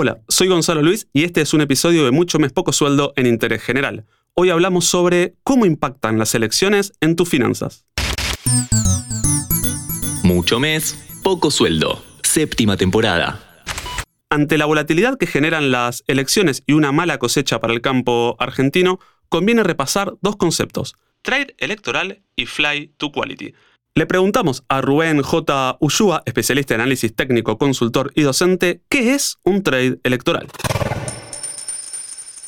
Hola, soy Gonzalo Luis y este es un episodio de Mucho Mes Poco Sueldo en Interés General. Hoy hablamos sobre cómo impactan las elecciones en tus finanzas. Mucho Mes, Poco Sueldo, séptima temporada. Ante la volatilidad que generan las elecciones y una mala cosecha para el campo argentino, conviene repasar dos conceptos, trade electoral y fly to quality. Le preguntamos a Rubén J. Ushua, especialista en análisis técnico, consultor y docente, ¿qué es un trade electoral?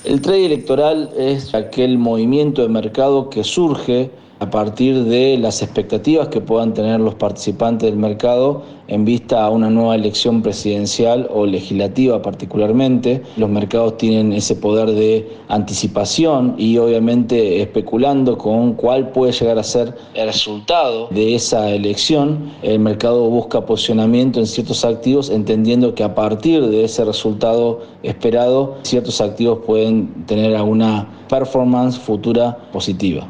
El trade electoral es aquel movimiento de mercado que surge a partir de las expectativas que puedan tener los participantes del mercado en vista a una nueva elección presidencial o legislativa particularmente. Los mercados tienen ese poder de anticipación y obviamente especulando con cuál puede llegar a ser el resultado de esa elección, el mercado busca posicionamiento en ciertos activos entendiendo que a partir de ese resultado esperado ciertos activos pueden tener alguna performance futura positiva.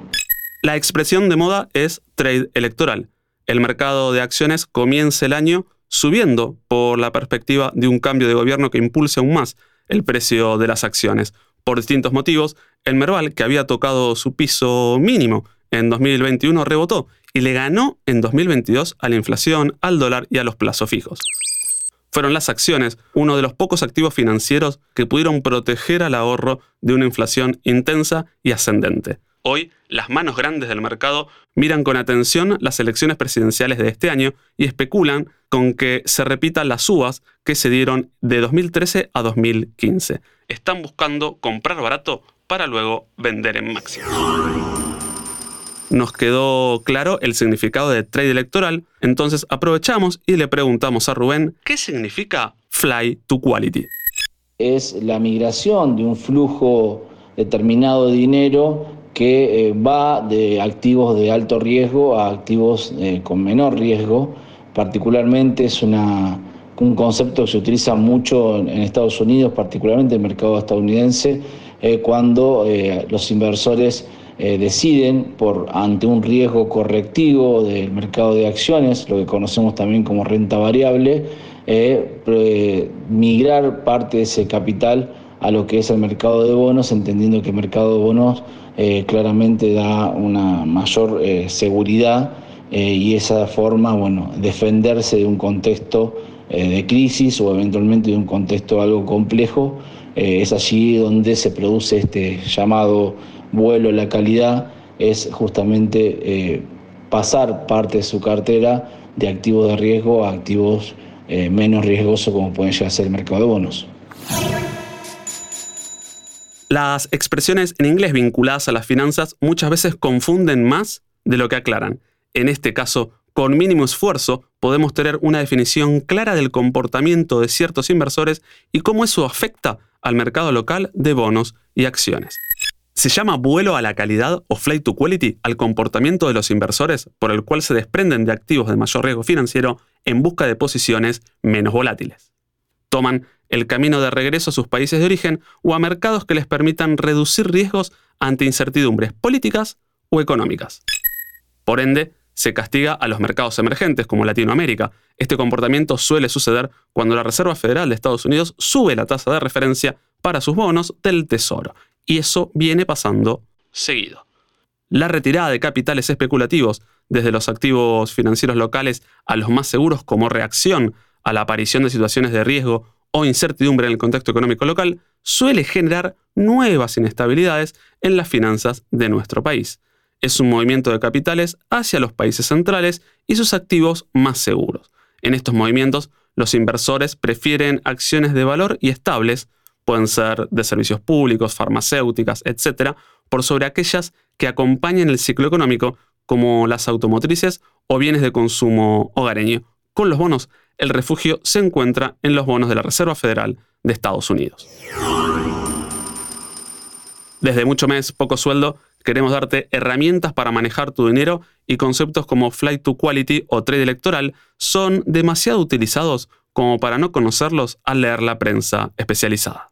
La expresión de moda es trade electoral. El mercado de acciones comienza el año subiendo por la perspectiva de un cambio de gobierno que impulse aún más el precio de las acciones. Por distintos motivos, el Merval, que había tocado su piso mínimo en 2021, rebotó y le ganó en 2022 a la inflación, al dólar y a los plazos fijos. Fueron las acciones uno de los pocos activos financieros que pudieron proteger al ahorro de una inflación intensa y ascendente. Hoy, las manos grandes del mercado miran con atención las elecciones presidenciales de este año y especulan con que se repitan las subas que se dieron de 2013 a 2015. Están buscando comprar barato para luego vender en máximo. Nos quedó claro el significado de trade electoral, entonces aprovechamos y le preguntamos a Rubén qué significa fly to quality. Es la migración de un flujo determinado de dinero que eh, va de activos de alto riesgo a activos eh, con menor riesgo. Particularmente es una, un concepto que se utiliza mucho en, Estados Unidos, particularmente en el mercado estadounidense, eh, cuando los inversores deciden, por, ante un riesgo correctivo del mercado de acciones, lo que conocemos también como renta variable, migrar parte de ese capital a lo que es el mercado de bonos, entendiendo que el mercado de bonos eh, claramente da una mayor eh, seguridad eh, y esa forma, bueno, defenderse de un contexto de crisis o eventualmente de un contexto algo complejo, es allí donde se produce este llamado vuelo la calidad, es justamente pasar parte de su cartera de activos de riesgo a activos menos riesgosos como pueden llegar a ser el mercado de bonos. Las expresiones en inglés vinculadas a las finanzas muchas veces confunden más de lo que aclaran. En este caso, con mínimo esfuerzo, podemos tener una definición clara del comportamiento de ciertos inversores y cómo eso afecta al mercado local de bonos y acciones. Se llama vuelo a la calidad o flight to quality al comportamiento de los inversores por el cual se desprenden de activos de mayor riesgo financiero en busca de posiciones menos volátiles. Toman el camino de regreso a sus países de origen o a mercados que les permitan reducir riesgos ante incertidumbres políticas o económicas. Por ende, se castiga a los mercados emergentes como Latinoamérica. Este comportamiento suele suceder cuando la Reserva Federal de Estados Unidos sube la tasa de referencia para sus bonos del Tesoro. Y eso viene pasando seguido. La retirada de capitales especulativos desde los activos financieros locales a los más seguros como reacción a la aparición de situaciones de riesgo o incertidumbre en el contexto económico local suele generar nuevas inestabilidades en las finanzas de nuestro país. Es un movimiento de capitales hacia los países centrales y sus activos más seguros. En estos movimientos, los inversores prefieren acciones de valor y estables, pueden ser de servicios públicos, farmacéuticas, etc., por sobre aquellas que acompañan el ciclo económico, como las automotrices o bienes de consumo hogareño. Con los bonos el refugio se encuentra en los bonos de la Reserva Federal de Estados Unidos. Desde mucho mes, poco sueldo, queremos darte herramientas para manejar tu dinero y conceptos como flight to quality o trade electoral son demasiado utilizados como para no conocerlos al leer la prensa especializada.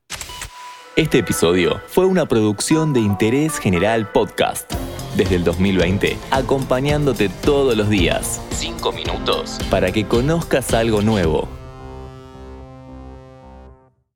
Este episodio fue una producción de Interés General Podcast desde el 2020, acompañándote todos los días. Para que conozcas algo nuevo.